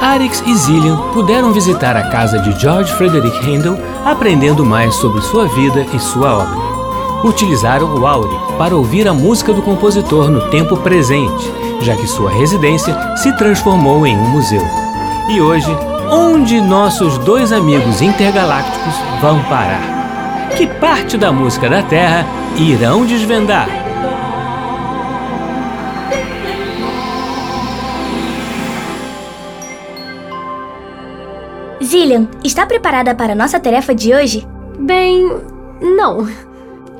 Arix e Zillian puderam visitar a casa de George Frederick Handel, aprendendo mais sobre sua vida e sua obra. Utilizaram o Auri para ouvir a música do compositor no tempo presente, já que sua residência se transformou em um museu. E hoje, onde nossos dois amigos intergalácticos vão parar? Que parte da música da Terra irão desvendar? Está preparada para a nossa tarefa de hoje? Bem, não.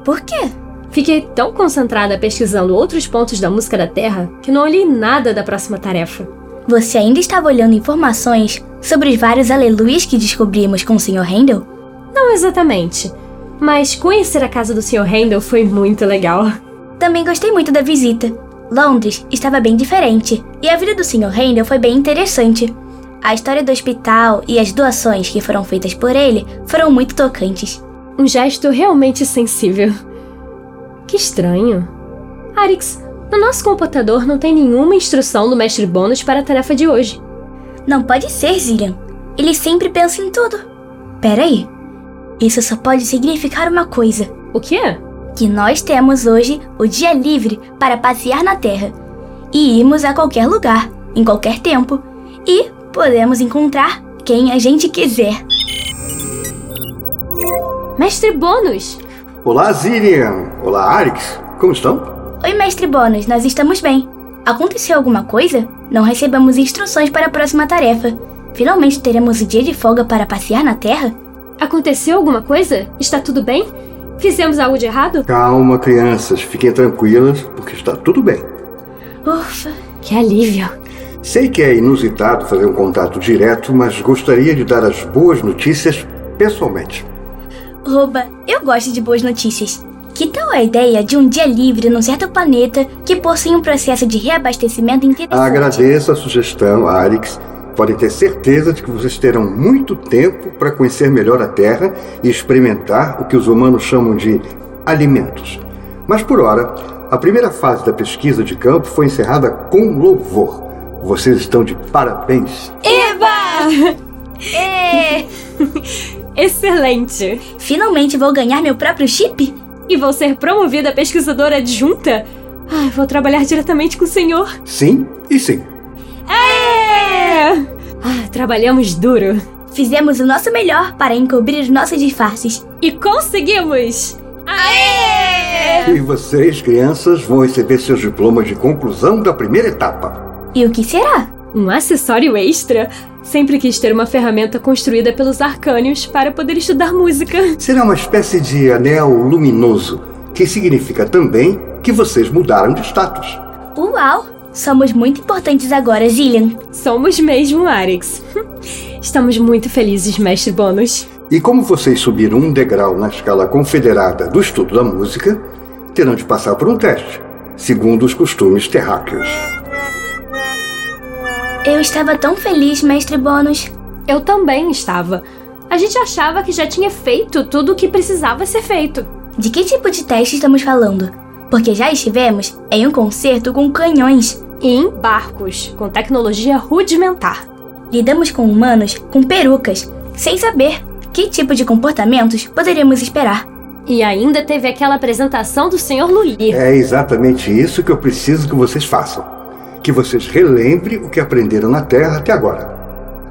Por quê? Fiquei tão concentrada pesquisando outros pontos da música da Terra que não olhei nada da próxima tarefa. Você ainda estava olhando informações sobre os vários aleluias que descobrimos com o Sr. Handel? Não exatamente, mas conhecer a casa do Sr. Handel foi muito legal. Também gostei muito da visita. Londres estava bem diferente e a vida do Sr. Handel foi bem interessante. A história do hospital e as doações que foram feitas por ele foram muito tocantes. Um gesto realmente sensível. Que estranho. Arix, no nosso computador não tem nenhuma instrução do mestre Bônus para a tarefa de hoje. Não pode ser, Zillian. Ele sempre pensa em tudo. Peraí. Isso só pode significar uma coisa: O que é? que nós temos hoje o dia livre para passear na Terra e irmos a qualquer lugar, em qualquer tempo, e podemos encontrar quem a gente quiser. Mestre Bônus! Olá, Zillian. Olá, Arix. Como estão? Oi, mestre Bônus, nós estamos bem. Aconteceu alguma coisa? Não recebemos instruções para a próxima tarefa. Finalmente teremos o dia de folga para passear na Terra? Aconteceu alguma coisa? Está tudo bem? Fizemos algo de errado? Calma, crianças. Fiquem tranquilas, porque está tudo bem. Ufa! Que alívio! Sei que é inusitado fazer um contato direto, mas gostaria de dar as boas notícias pessoalmente. Oba, eu gosto de boas notícias. Que tal a ideia de um dia livre num certo planeta que possui um processo de reabastecimento interessante? Agradeço a sugestão, Arix. Podem ter certeza de que vocês terão muito tempo para conhecer melhor a Terra e experimentar o que os humanos chamam de alimentos. Mas por hora, a primeira fase da pesquisa de campo foi encerrada com louvor. Vocês estão de parabéns. Eba! É! Excelente! Finalmente vou ganhar meu próprio chip? E vou ser promovida a pesquisadora adjunta? Ai, vou trabalhar diretamente com o senhor. Sim e sim. É! Ah, trabalhamos duro. Fizemos o nosso melhor para encobrir os nossos disfarces. E conseguimos! Aê! E vocês, crianças, vão receber seus diplomas de conclusão da primeira etapa. E o que será? Um acessório extra? Sempre quis ter uma ferramenta construída pelos arcânios para poder estudar música. Será uma espécie de anel luminoso, que significa também que vocês mudaram de status. Uau! Somos muito importantes agora, Zillian. Somos mesmo, Arix. Estamos muito felizes, mestre Bônus. E como vocês subiram um degrau na escala confederada do estudo da música, terão de passar por um teste, segundo os costumes terráqueos. Eu estava tão feliz, mestre Bônus. Eu também estava. A gente achava que já tinha feito tudo o que precisava ser feito. De que tipo de teste estamos falando? Porque já estivemos em um concerto com canhões. E em barcos, com tecnologia rudimentar. Lidamos com humanos com perucas, sem saber que tipo de comportamentos poderíamos esperar. E ainda teve aquela apresentação do Sr. Luir. É exatamente isso que eu preciso que vocês façam. Que vocês relembrem o que aprenderam na Terra até agora.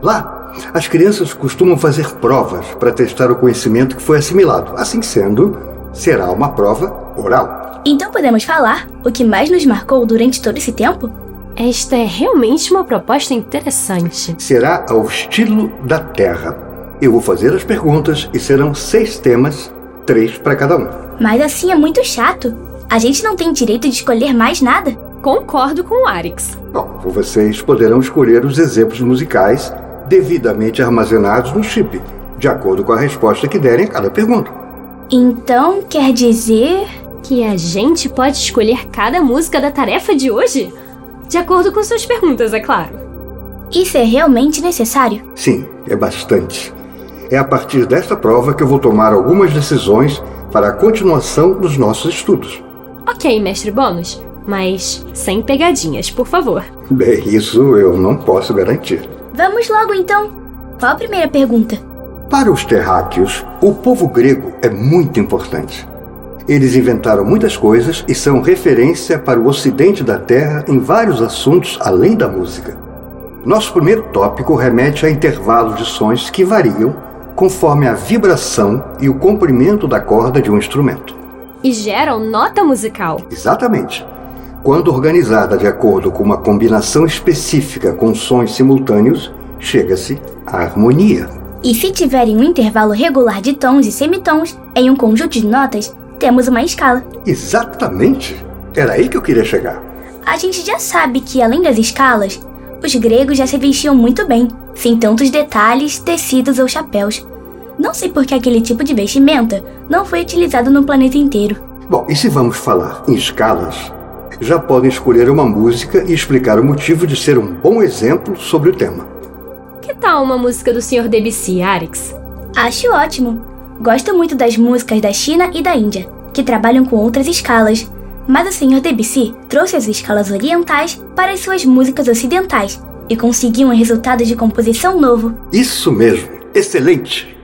Lá, as crianças costumam fazer provas para testar o conhecimento que foi assimilado. Assim sendo, será uma prova oral. Então podemos falar o que mais nos marcou durante todo esse tempo? Esta é realmente uma proposta interessante. Será ao estilo da Terra. Eu vou fazer as perguntas e serão seis temas, três para cada um. Mas assim é muito chato. A gente não tem direito de escolher mais nada. Concordo com o Arix. Bom, vocês poderão escolher os exemplos musicais devidamente armazenados no chip, de acordo com a resposta que derem a cada pergunta. Então quer dizer. Que a gente pode escolher cada música da tarefa de hoje? De acordo com suas perguntas, é claro. Isso é realmente necessário? Sim, é bastante. É a partir desta prova que eu vou tomar algumas decisões para a continuação dos nossos estudos. Ok, mestre Bônus, mas sem pegadinhas, por favor. Bem, isso eu não posso garantir. Vamos logo então. Qual a primeira pergunta? Para os terráqueos, o povo grego é muito importante. Eles inventaram muitas coisas e são referência para o ocidente da Terra em vários assuntos além da música. Nosso primeiro tópico remete a intervalos de sons que variam conforme a vibração e o comprimento da corda de um instrumento. E geram nota musical. Exatamente. Quando organizada de acordo com uma combinação específica com sons simultâneos, chega-se à harmonia. E se tiverem um intervalo regular de tons e semitons em um conjunto de notas, temos uma escala. Exatamente. Era aí que eu queria chegar. A gente já sabe que, além das escalas, os gregos já se vestiam muito bem, sem tantos detalhes, tecidos ou chapéus. Não sei por que aquele tipo de vestimenta não foi utilizado no planeta inteiro. Bom, e se vamos falar em escalas, já podem escolher uma música e explicar o motivo de ser um bom exemplo sobre o tema. Que tal uma música do Sr. Debussy, Arix? Acho ótimo. Gosto muito das músicas da China e da Índia, que trabalham com outras escalas. Mas o Sr. Debussy trouxe as escalas orientais para as suas músicas ocidentais e conseguiu um resultado de composição novo. Isso mesmo. Excelente.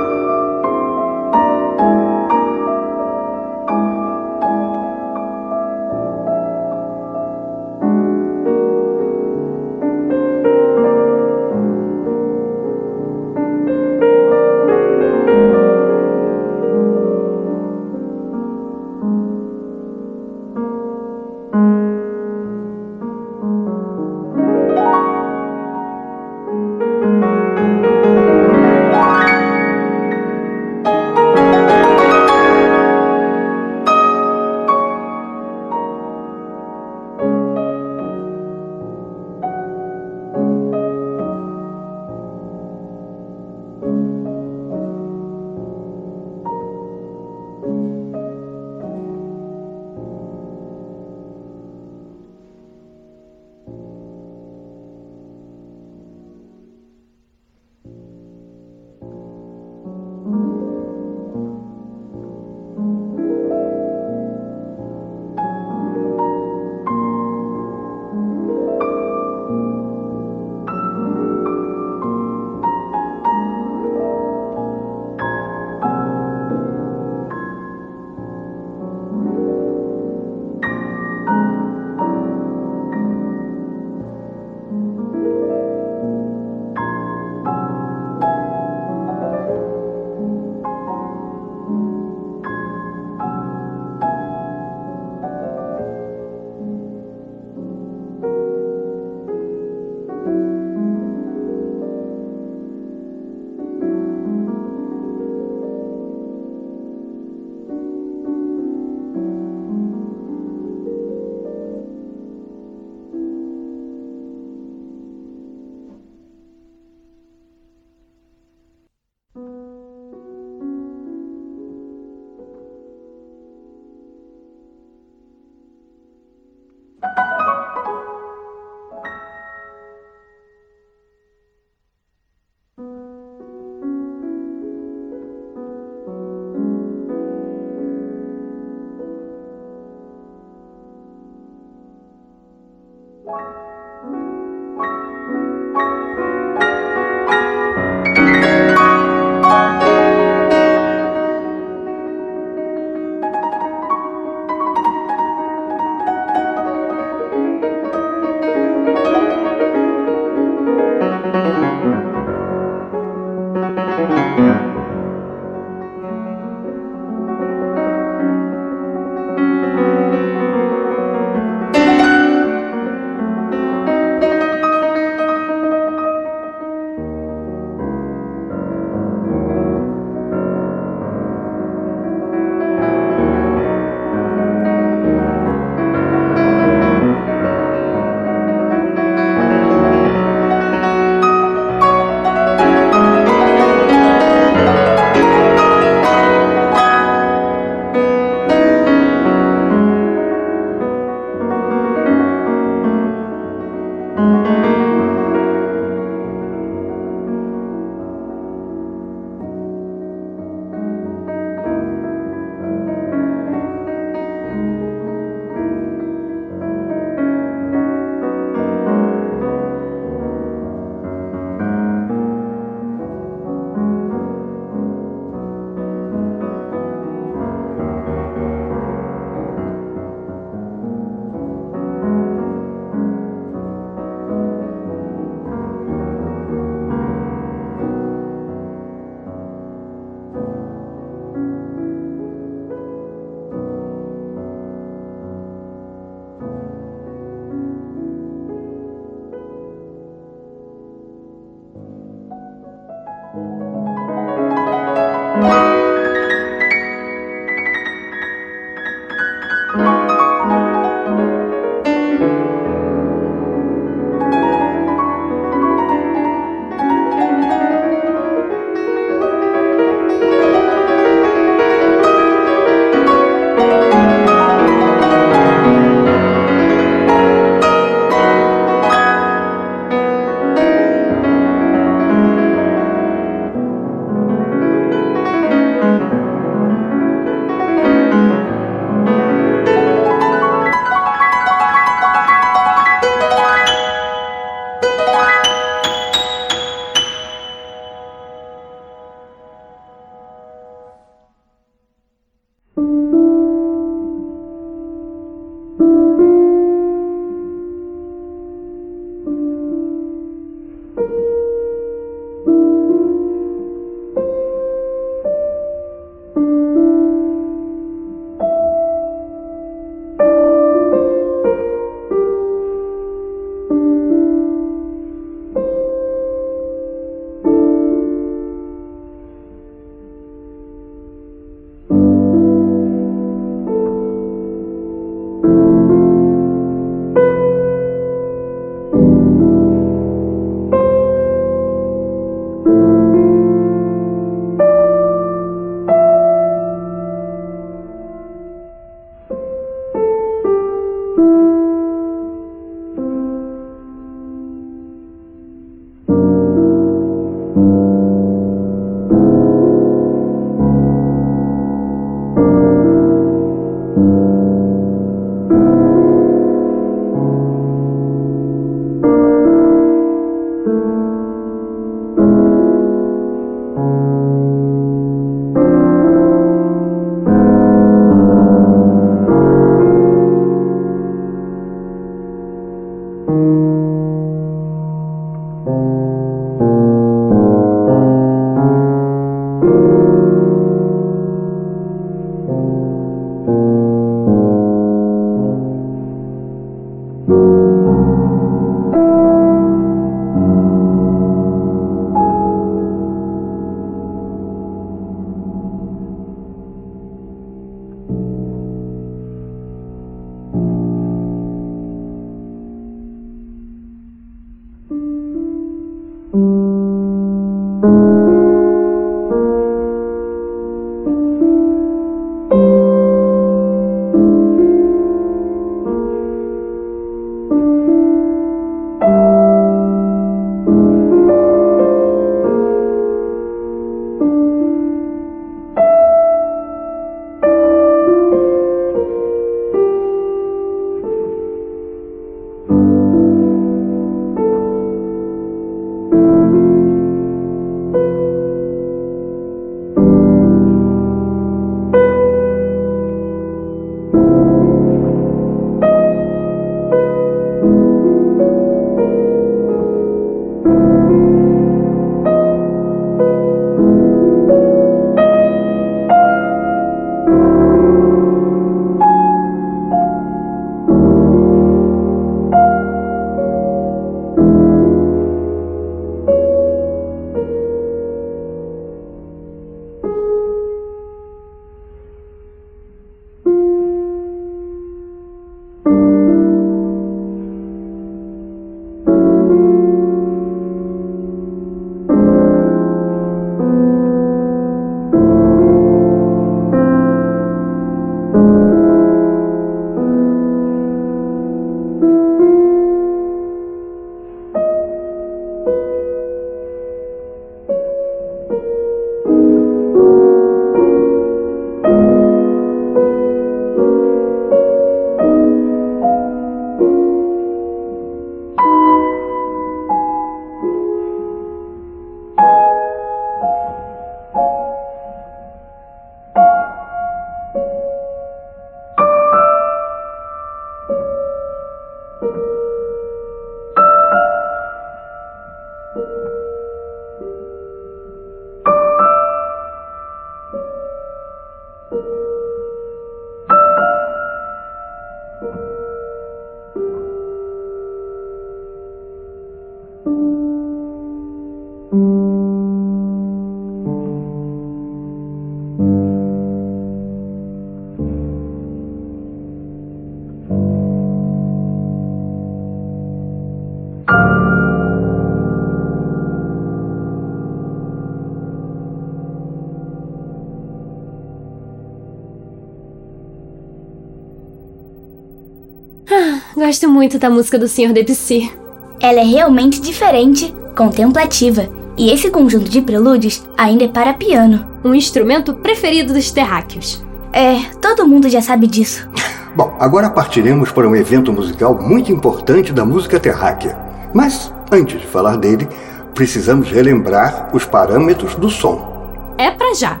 Muito da música do Sr. Debussy. Ela é realmente diferente, contemplativa, e esse conjunto de prelúdios ainda é para piano. Um instrumento preferido dos terráqueos. É, todo mundo já sabe disso. Bom, agora partiremos para um evento musical muito importante da música terráquea. Mas, antes de falar dele, precisamos relembrar os parâmetros do som. É para já.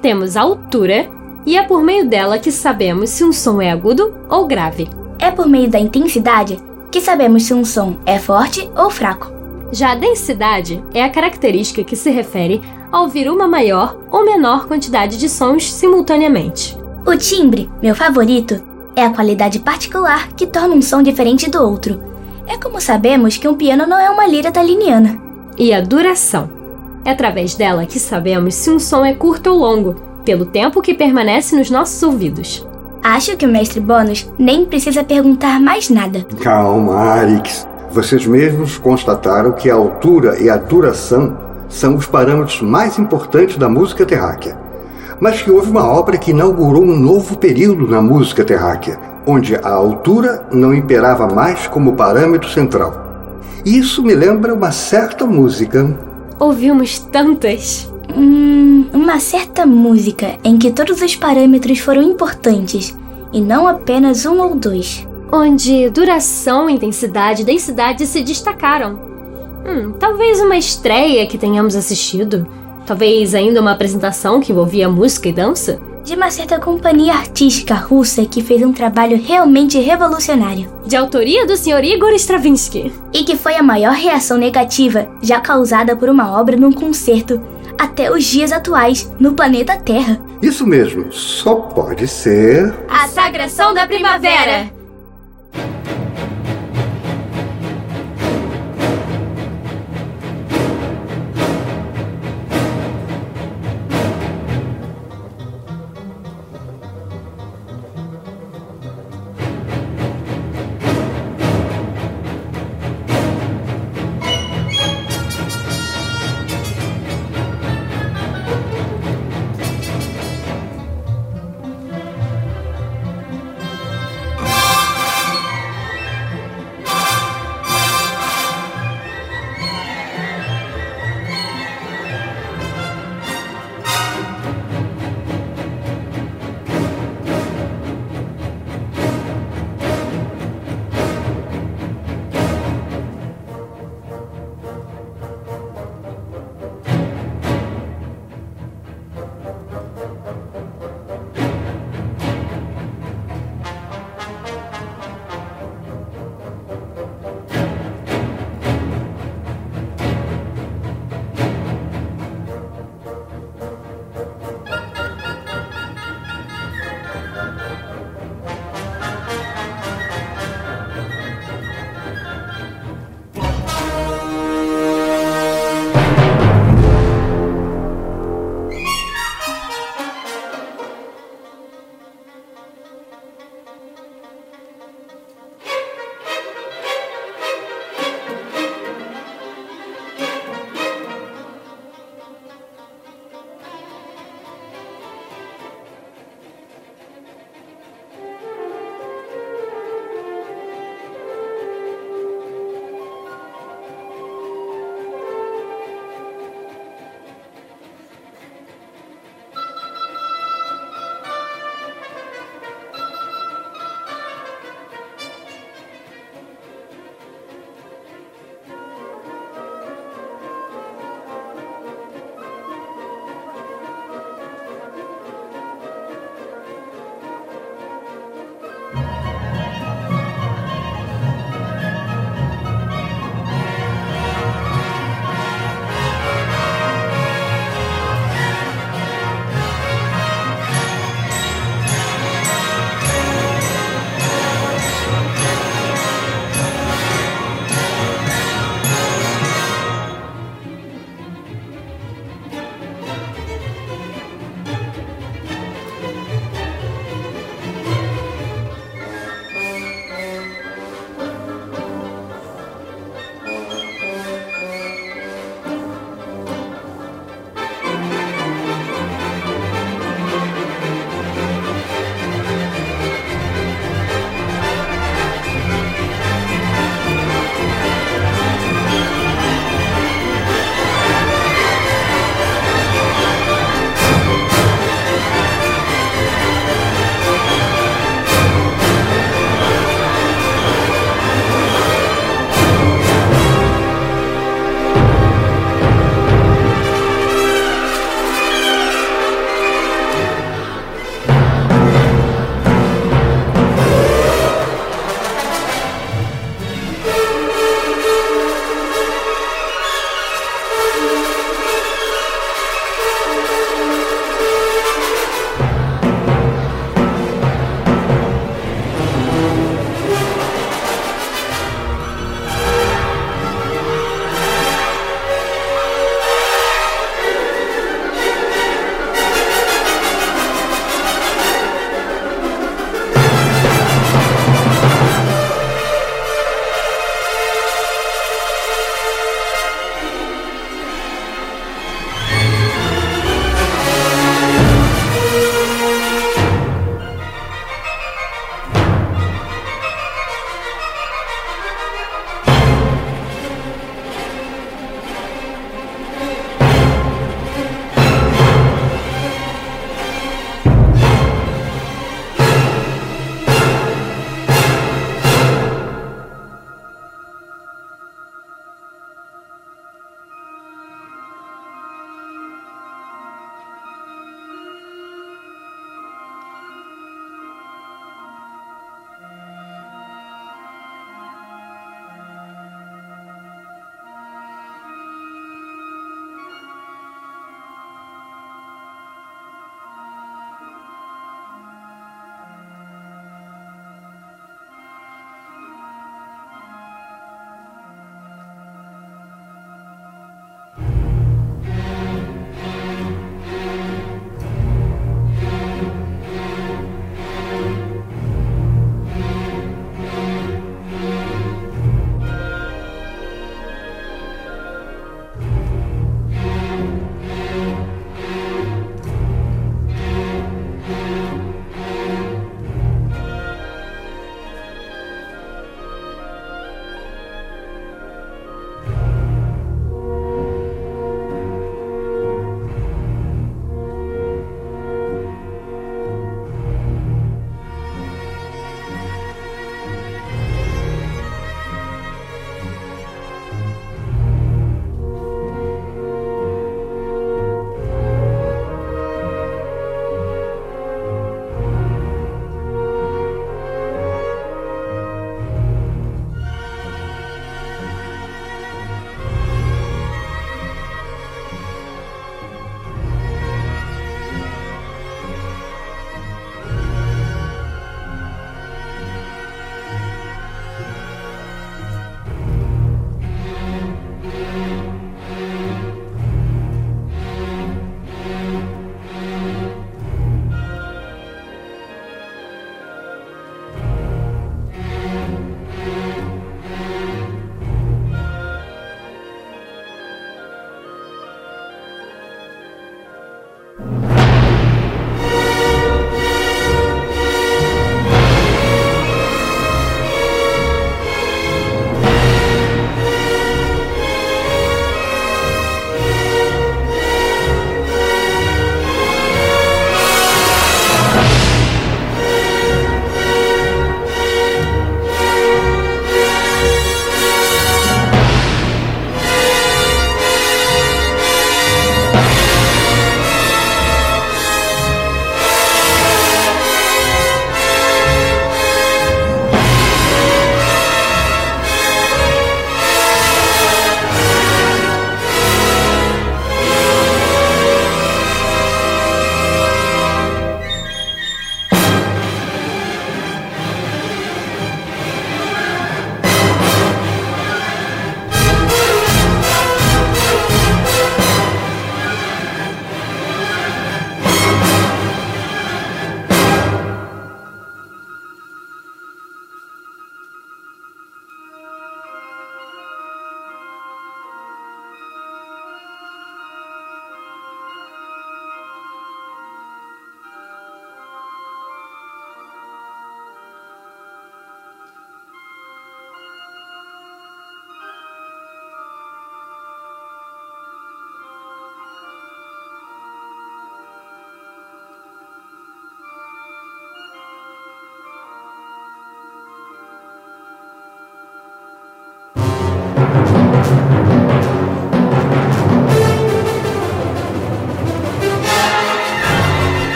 Temos a altura, e é por meio dela que sabemos se um som é agudo ou grave. É por meio da intensidade que sabemos se um som é forte ou fraco. Já a densidade é a característica que se refere a ouvir uma maior ou menor quantidade de sons simultaneamente. O timbre, meu favorito, é a qualidade particular que torna um som diferente do outro. É como sabemos que um piano não é uma lira taliniana. E a duração. É através dela que sabemos se um som é curto ou longo, pelo tempo que permanece nos nossos ouvidos. Acho que o mestre Bônus nem precisa perguntar mais nada. Calma, Arix. Vocês mesmos constataram que a altura e a duração são os parâmetros mais importantes da música terráquea. Mas que houve uma obra que inaugurou um novo período na música terráquea, onde a altura não imperava mais como parâmetro central. Isso me lembra uma certa música. Ouvimos tantas. Hum, uma certa música em que todos os parâmetros foram importantes e não apenas um ou dois. Onde duração, intensidade e densidade se destacaram. Hum, talvez uma estreia que tenhamos assistido. Talvez ainda uma apresentação que envolvia música e dança. De uma certa companhia artística russa que fez um trabalho realmente revolucionário. De autoria do Sr. Igor Stravinsky. E que foi a maior reação negativa já causada por uma obra num concerto até os dias atuais no planeta Terra. Isso mesmo, só pode ser. A Sagração da Primavera!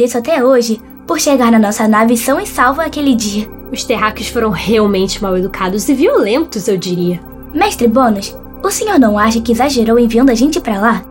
Agradeço até hoje por chegar na nossa nave são e salvo aquele dia. Os terráqueos foram realmente mal educados e violentos, eu diria. Mestre Bônus, o senhor não acha que exagerou enviando a gente para lá?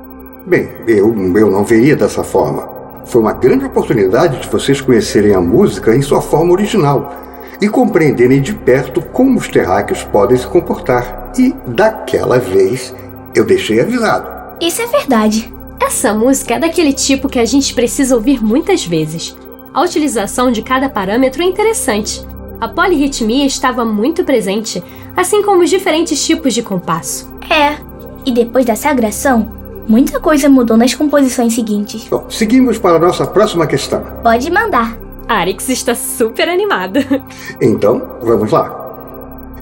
Bem, eu, eu não veria dessa forma. Foi uma grande oportunidade de vocês conhecerem a música em sua forma original e compreenderem de perto como os terráqueos podem se comportar. E, daquela vez, eu deixei avisado. Isso é verdade. Essa música é daquele tipo que a gente precisa ouvir muitas vezes. A utilização de cada parâmetro é interessante. A polirritmia estava muito presente, assim como os diferentes tipos de compasso. É, e depois da sagração, muita coisa mudou nas composições seguintes. Bom, seguimos para a nossa próxima questão. Pode mandar. Arix está super animada. Então, vamos lá.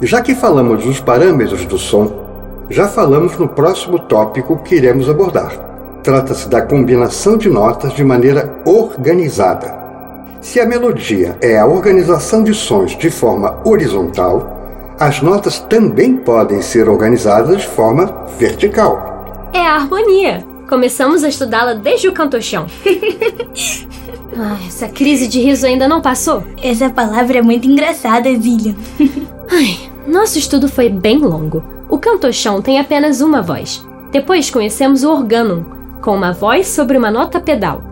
Já que falamos dos parâmetros do som, já falamos no próximo tópico que iremos abordar. Trata-se da combinação de notas de maneira organizada. Se a melodia é a organização de sons de forma horizontal, as notas também podem ser organizadas de forma vertical. É a harmonia. Começamos a estudá-la desde o cantochão. Ai, essa crise de riso ainda não passou? Essa palavra é muito engraçada, Zillian. Ai, nosso estudo foi bem longo. O cantochão tem apenas uma voz. Depois conhecemos o organum, com uma voz sobre uma nota pedal.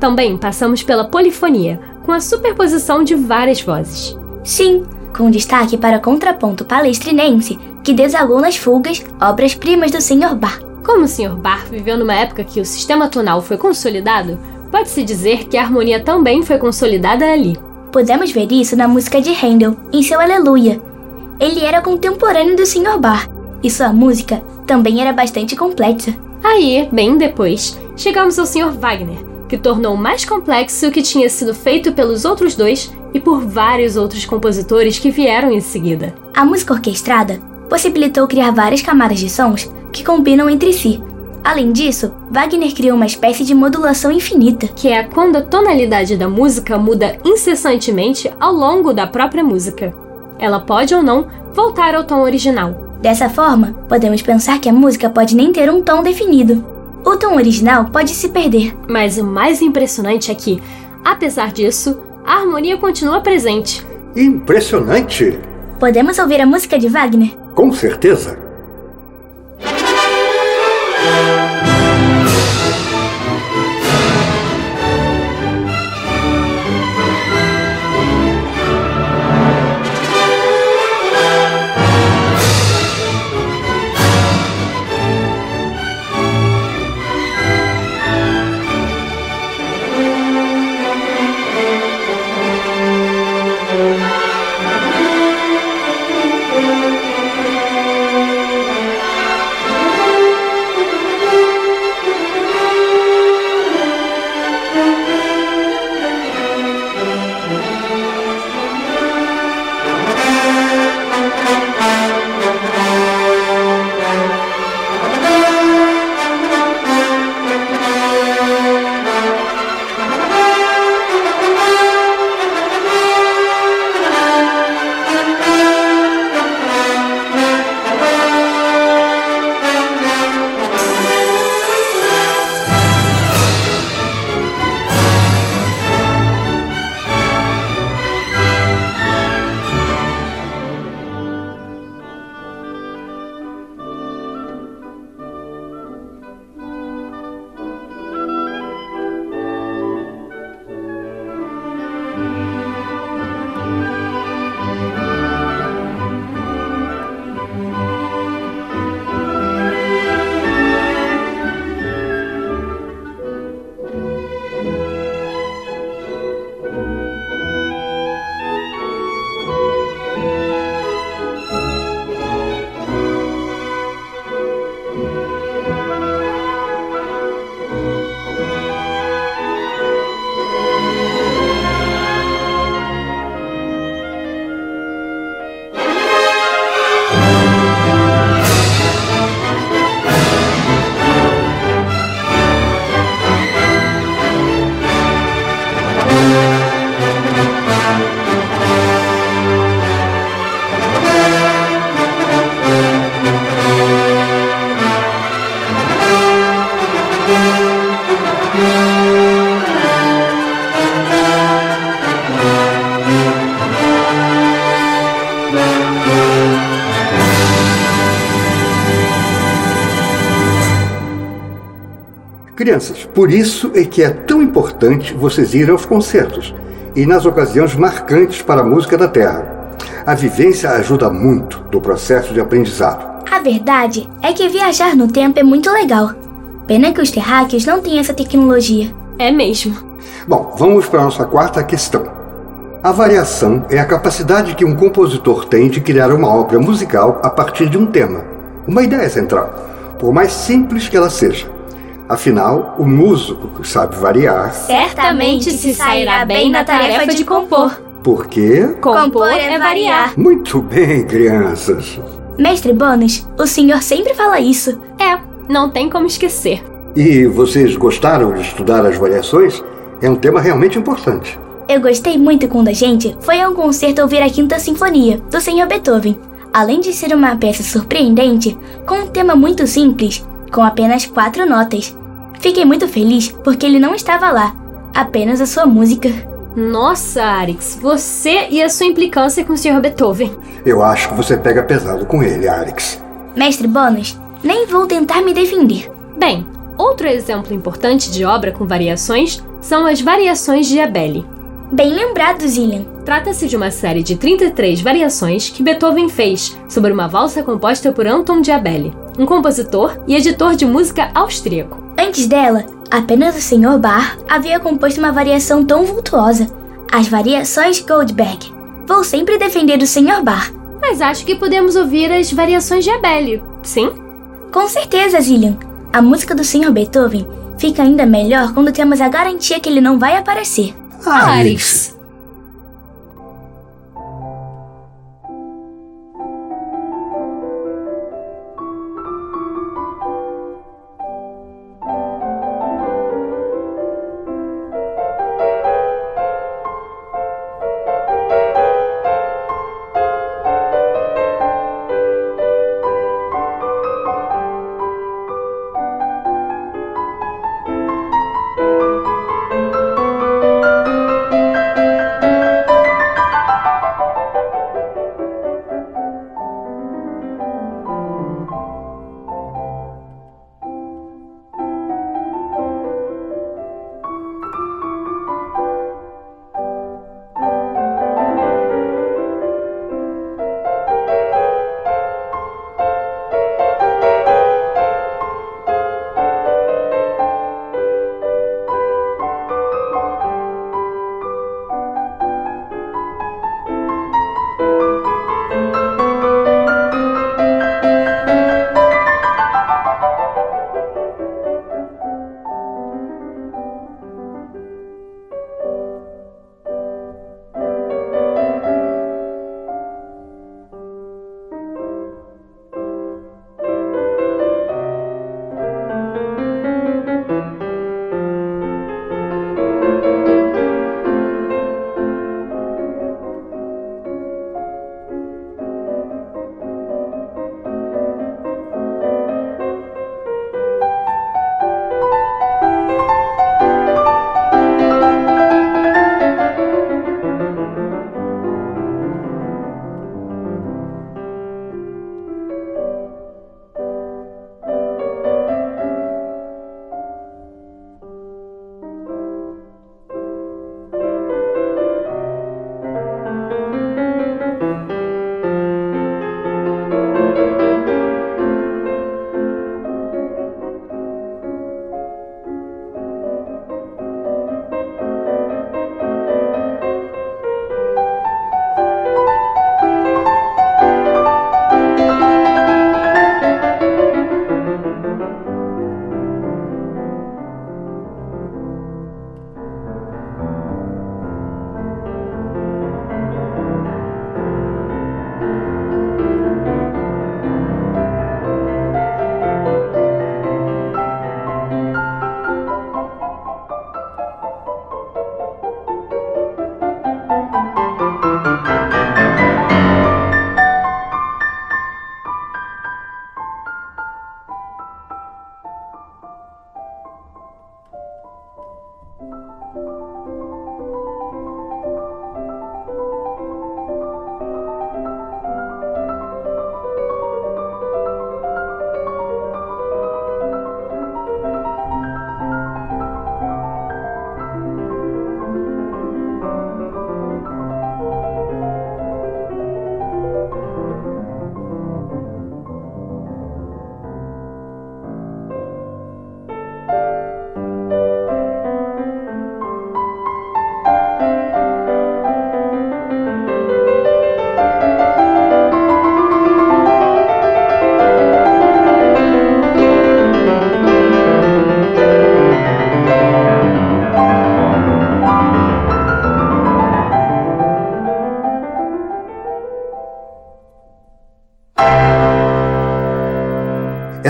Também passamos pela polifonia, com a superposição de várias vozes. Sim, com destaque para o contraponto palestrinense, que desagou nas fugas, obras-primas do Sr. Bar. Como o Sr. Bar viveu numa época que o sistema tonal foi consolidado, pode-se dizer que a harmonia também foi consolidada ali. Podemos ver isso na música de Handel, em seu Aleluia. Ele era contemporâneo do Sr. Bar, e sua música também era bastante complexa. Aí, bem depois, chegamos ao Sr. Wagner, que tornou mais complexo o que tinha sido feito pelos outros dois e por vários outros compositores que vieram em seguida. A música orquestrada possibilitou criar várias camadas de sons que combinam entre si. Além disso, Wagner criou uma espécie de modulação infinita, que é quando a tonalidade da música muda incessantemente ao longo da própria música. Ela pode ou não voltar ao tom original. Dessa forma, podemos pensar que a música pode nem ter um tom definido. O tom original pode se perder. Mas o mais impressionante é que, apesar disso, a harmonia continua presente. Impressionante! Podemos ouvir a música de Wagner? Com certeza! Crianças, por isso é que é tão importante vocês irem aos concertos e nas ocasiões marcantes para a música da Terra. A vivência ajuda muito no processo de aprendizado. A verdade é que viajar no tempo é muito legal. Pena que os terráqueos não têm essa tecnologia. É mesmo. Bom, vamos para a nossa quarta questão. A variação é a capacidade que um compositor tem de criar uma obra musical a partir de um tema, uma ideia central, por mais simples que ela seja. Afinal, o músico que sabe variar. Certamente se sairá bem na tarefa de compor. Por quê? Compor é variar. Muito bem, crianças. Mestre Bônus, o senhor sempre fala isso. É, não tem como esquecer. E vocês gostaram de estudar as variações? É um tema realmente importante. Eu gostei muito quando a gente foi a um concerto ouvir a Quinta Sinfonia, do Sr. Beethoven. Além de ser uma peça surpreendente, com um tema muito simples, com apenas quatro notas. Fiquei muito feliz porque ele não estava lá, apenas a sua música. Nossa, Arix, você e a sua implicância com o Sr. Beethoven. Eu acho que você pega pesado com ele, Alex. Mestre Bônus, nem vou tentar me defender. Bem, outro exemplo importante de obra com variações são as variações de Abele. Bem lembrado, Zillian. Trata-se de uma série de 33 variações que Beethoven fez sobre uma valsa composta por Anton Diabelli, um compositor e editor de música austríaco. Antes dela, apenas o Sr. Bach havia composto uma variação tão vultuosa, as variações Goldberg. Vou sempre defender o Sr. Bach. Mas acho que podemos ouvir as variações de Abele, sim? Com certeza, Zillian. A música do Sr. Beethoven fica ainda melhor quando temos a garantia que ele não vai aparecer. Arix.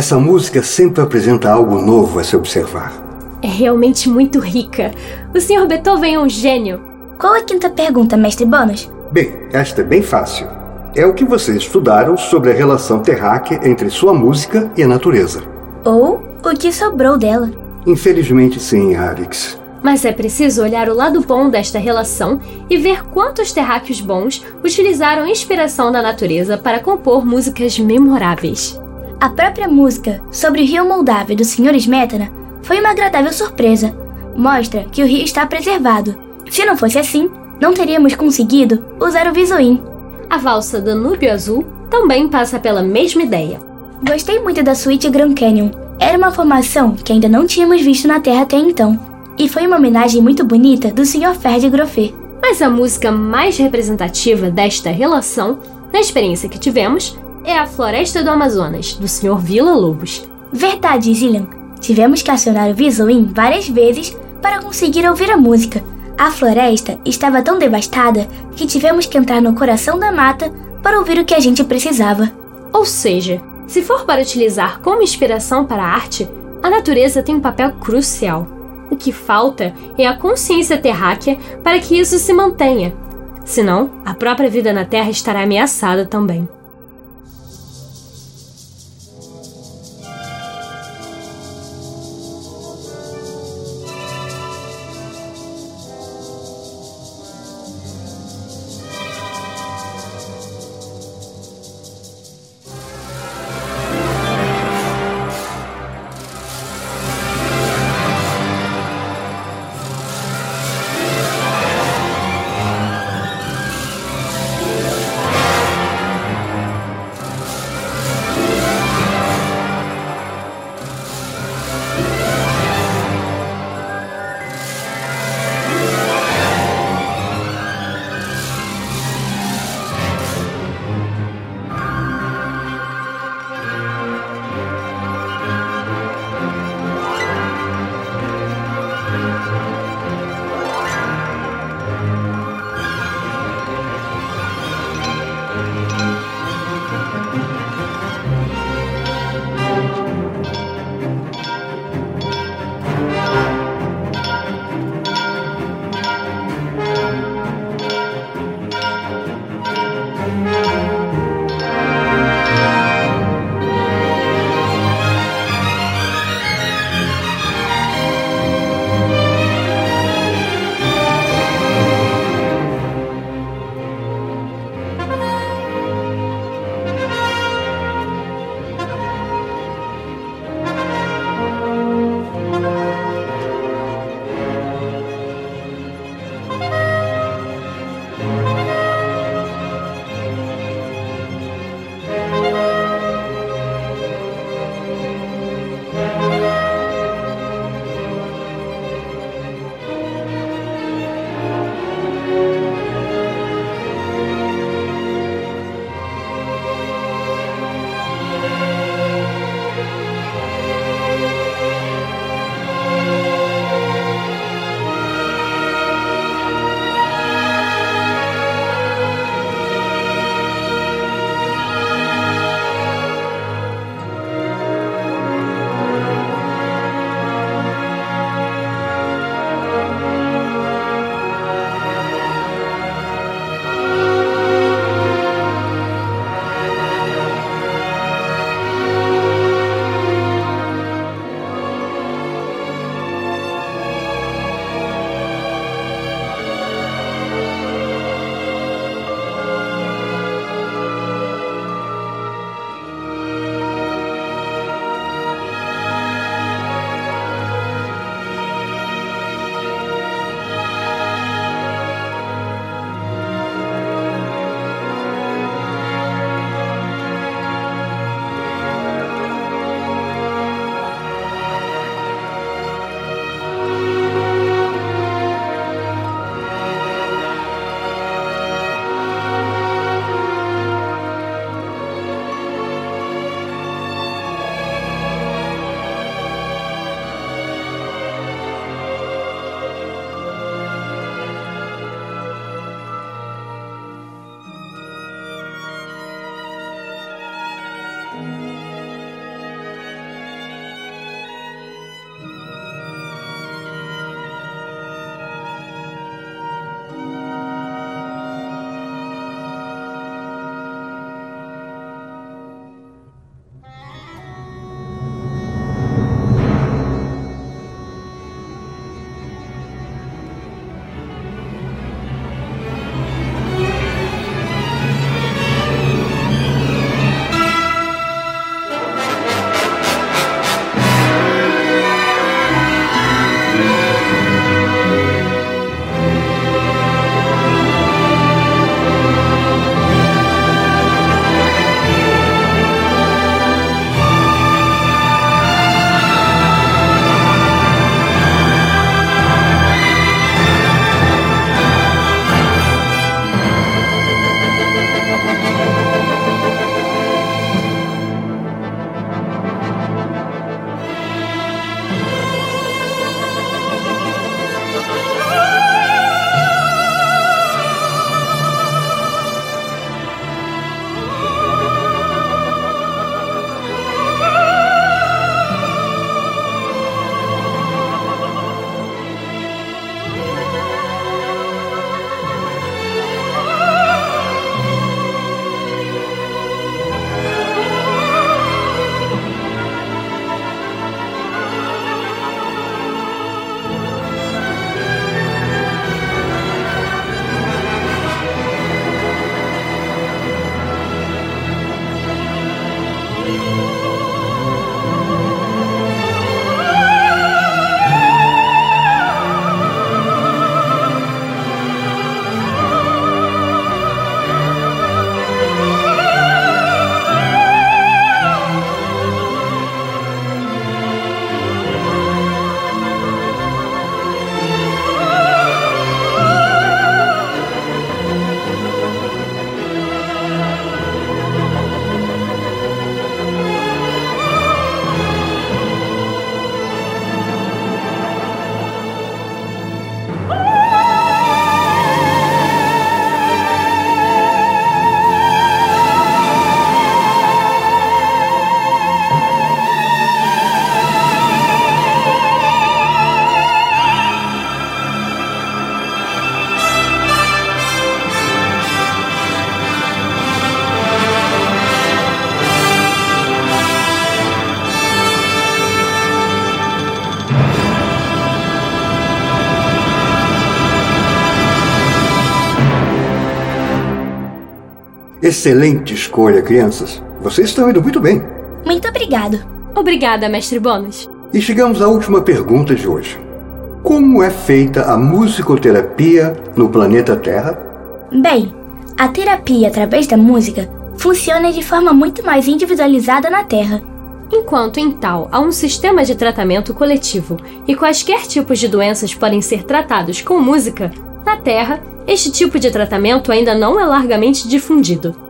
Essa música sempre apresenta algo novo a se observar. É realmente muito rica. O Sr. Beethoven é um gênio. Qual a quinta pergunta, mestre Bônus? Bem, esta é bem fácil. É o que vocês estudaram sobre a relação terráquea entre sua música e a natureza. Ou o que sobrou dela? Infelizmente, sim, Arix. Mas é preciso olhar o lado bom desta relação e ver quantos terráqueos bons utilizaram inspiração da natureza para compor músicas memoráveis. A própria música sobre o rio Moldávia do Sr. Smetana foi uma agradável surpresa. Mostra que o rio está preservado. Se não fosse assim, não teríamos conseguido usar o Visuim. A valsa Danúbio Azul também passa pela mesma ideia. Gostei muito da suíte Grand Canyon. Era uma formação que ainda não tínhamos visto na Terra até então. E foi uma homenagem muito bonita do Sr. Ferd Groffet. Mas a música mais representativa desta relação, na experiência que tivemos, é a Floresta do Amazonas, do Sr. Vila Lobos. Verdade, Zillian. Tivemos que acionar o Visuim várias vezes para conseguir ouvir a música. A floresta estava tão devastada que tivemos que entrar no coração da mata para ouvir o que a gente precisava. Ou seja, se for para utilizar como inspiração para a arte, a natureza tem um papel crucial. O que falta é a consciência terráquea para que isso se mantenha. Senão, a própria vida na Terra estará ameaçada também. Excelente escolha, crianças. Vocês estão indo muito bem. Muito obrigado. Obrigada, mestre Bônus. E chegamos à última pergunta de hoje. Como é feita a musicoterapia no planeta Terra? Bem, a terapia através da música funciona de forma muito mais individualizada na Terra. Enquanto em tal há um sistema de tratamento coletivo e quaisquer tipos de doenças podem ser tratados com música, na Terra, este tipo de tratamento ainda não é largamente difundido.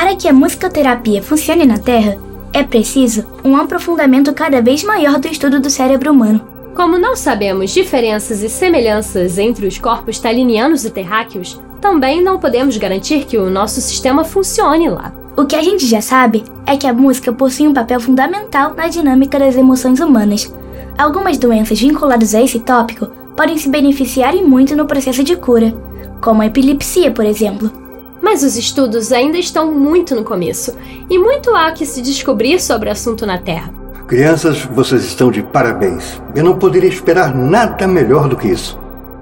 Para que a musicoterapia funcione na Terra, é preciso um aprofundamento cada vez maior do estudo do cérebro humano. Como não sabemos diferenças e semelhanças entre os corpos talinianos e terráqueos, também não podemos garantir que o nosso sistema funcione lá. O que a gente já sabe é que a música possui um papel fundamental na dinâmica das emoções humanas. Algumas doenças vinculadas a esse tópico podem se beneficiar e muito no processo de cura, como a epilepsia, por exemplo. Mas os estudos ainda estão muito no começo, e muito há que se descobrir sobre o assunto na Terra. Crianças, vocês estão de parabéns. Eu não poderia esperar nada melhor do que isso.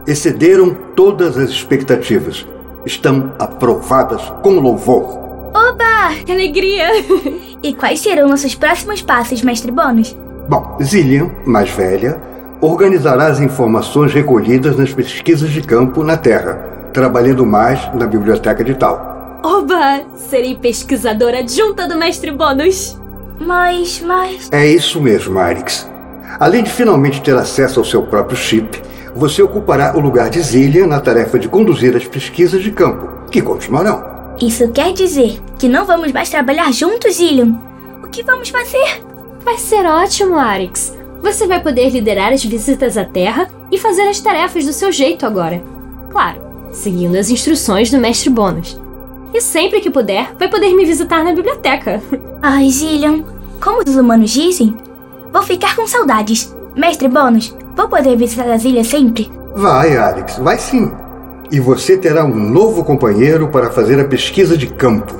Excederam todas as expectativas. Estão aprovadas com louvor. Oba! Que alegria! E quais serão nossos próximos passos, mestre Bônus? Bom, Zillian, mais velha, organizará as informações recolhidas nas pesquisas de campo na Terra, trabalhando mais na biblioteca de Tal. Oba! Serei pesquisadora adjunta do mestre Bônus! Mas, mas. É isso mesmo, Arix. Além de finalmente ter acesso ao seu próprio chip, você ocupará o lugar de Zillian na tarefa de conduzir as pesquisas de campo, que continuarão. Isso quer dizer que não vamos mais trabalhar juntos, Ilion? O que vamos fazer? Vai ser ótimo, Arix. Você vai poder liderar as visitas à Terra e fazer as tarefas do seu jeito agora. Claro, seguindo as instruções do mestre Bônus. E sempre que puder, vai poder me visitar na biblioteca. Ai, Zillion, como os humanos dizem, vou ficar com saudades. Mestre Bônus, vou poder visitar as ilhas sempre? Vai, Alex, vai sim. E você terá um novo companheiro para fazer a pesquisa de campo.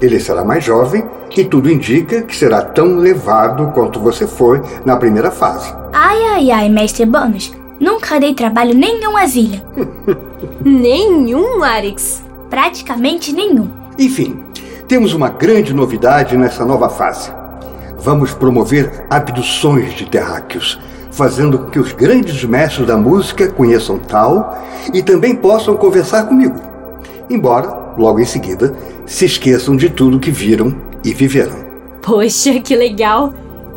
Ele será mais jovem e tudo indica que será tão levado quanto você foi na primeira fase. Ai, ai, ai, mestre Bônus, nunca dei trabalho nenhum às ilhas. Nenhum, Arix. Praticamente nenhum. Enfim, temos uma grande novidade nessa nova fase. Vamos promover abduções de terráqueos, fazendo com que os grandes mestres da música conheçam tal e também possam conversar comigo. Embora, logo em seguida, se esqueçam de tudo que viram e viveram. Poxa, que legal!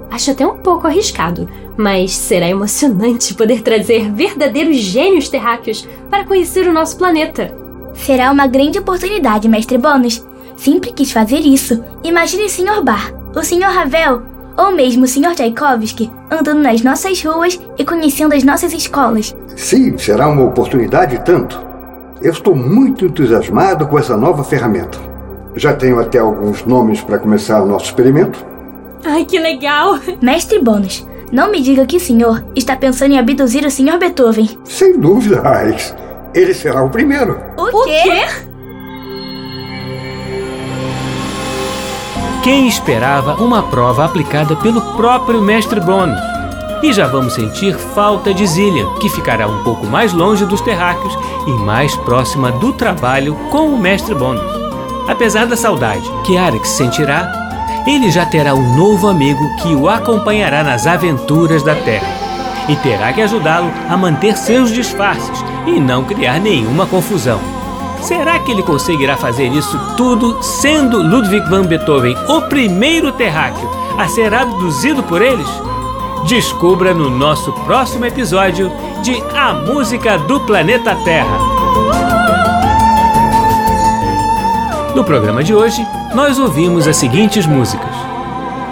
Acho até um pouco arriscado, mas será emocionante poder trazer verdadeiros gênios terráqueos para conhecer o nosso planeta. Será uma grande oportunidade, mestre Bônus. Sempre quis fazer isso. Imagine o Sr. Bar, o Sr. Ravel, ou mesmo o Sr. Tchaikovsky andando nas nossas ruas e conhecendo as nossas escolas. Sim, será uma oportunidade tanto. Eu estou muito entusiasmado com essa nova ferramenta. Já tenho até alguns nomes para começar o nosso experimento. Ai, que legal! Mestre Bônus, não me diga que o senhor está pensando em abduzir o Sr. Beethoven. Sem dúvida, Alex. Ele será o primeiro. O, quê? Quem esperava uma prova aplicada pelo próprio mestre Bônus? E já vamos sentir falta de Zillian, que ficará um pouco mais longe dos terráqueos e mais próxima do trabalho com o mestre Bônus. Apesar da saudade que Arix sentirá, ele já terá um novo amigo que o acompanhará nas aventuras da Terra e terá que ajudá-lo a manter seus disfarces e não criar nenhuma confusão. Será que ele conseguirá fazer isso tudo sendo Ludwig van Beethoven o primeiro terráqueo a ser abduzido por eles? Descubra no nosso próximo episódio de A Música do Planeta Terra. No programa de hoje, nós ouvimos as seguintes músicas: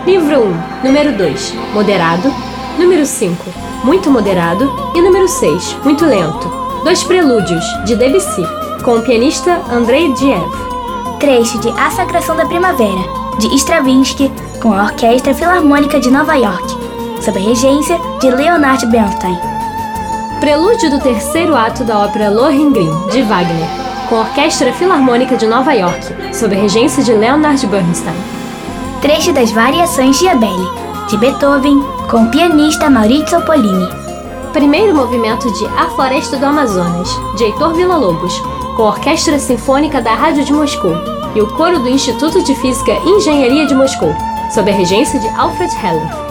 Livro 1, número 2, moderado. Número 5, muito moderado. E número 6, muito lento. Dois prelúdios, de Debussy, com o pianista Andrei Diev. Trecho de A Sacração da Primavera, de Stravinsky, com a Orquestra Filarmônica de Nova York, sob a regência de Leonard Bernstein. Prelúdio do terceiro ato da ópera Lohengrin, de Wagner, com a Orquestra Filarmônica de Nova York, sob a regência de Leonard Bernstein. Trecho das Variações de Abele, de Beethoven, com o pianista Maurizio Pollini. Primeiro movimento de A Floresta do Amazonas, de Heitor Villa-Lobos, com a Orquestra Sinfônica da Rádio de Moscou, e o coro do Instituto de Física e Engenharia de Moscou, sob a regência de Alfred Heller.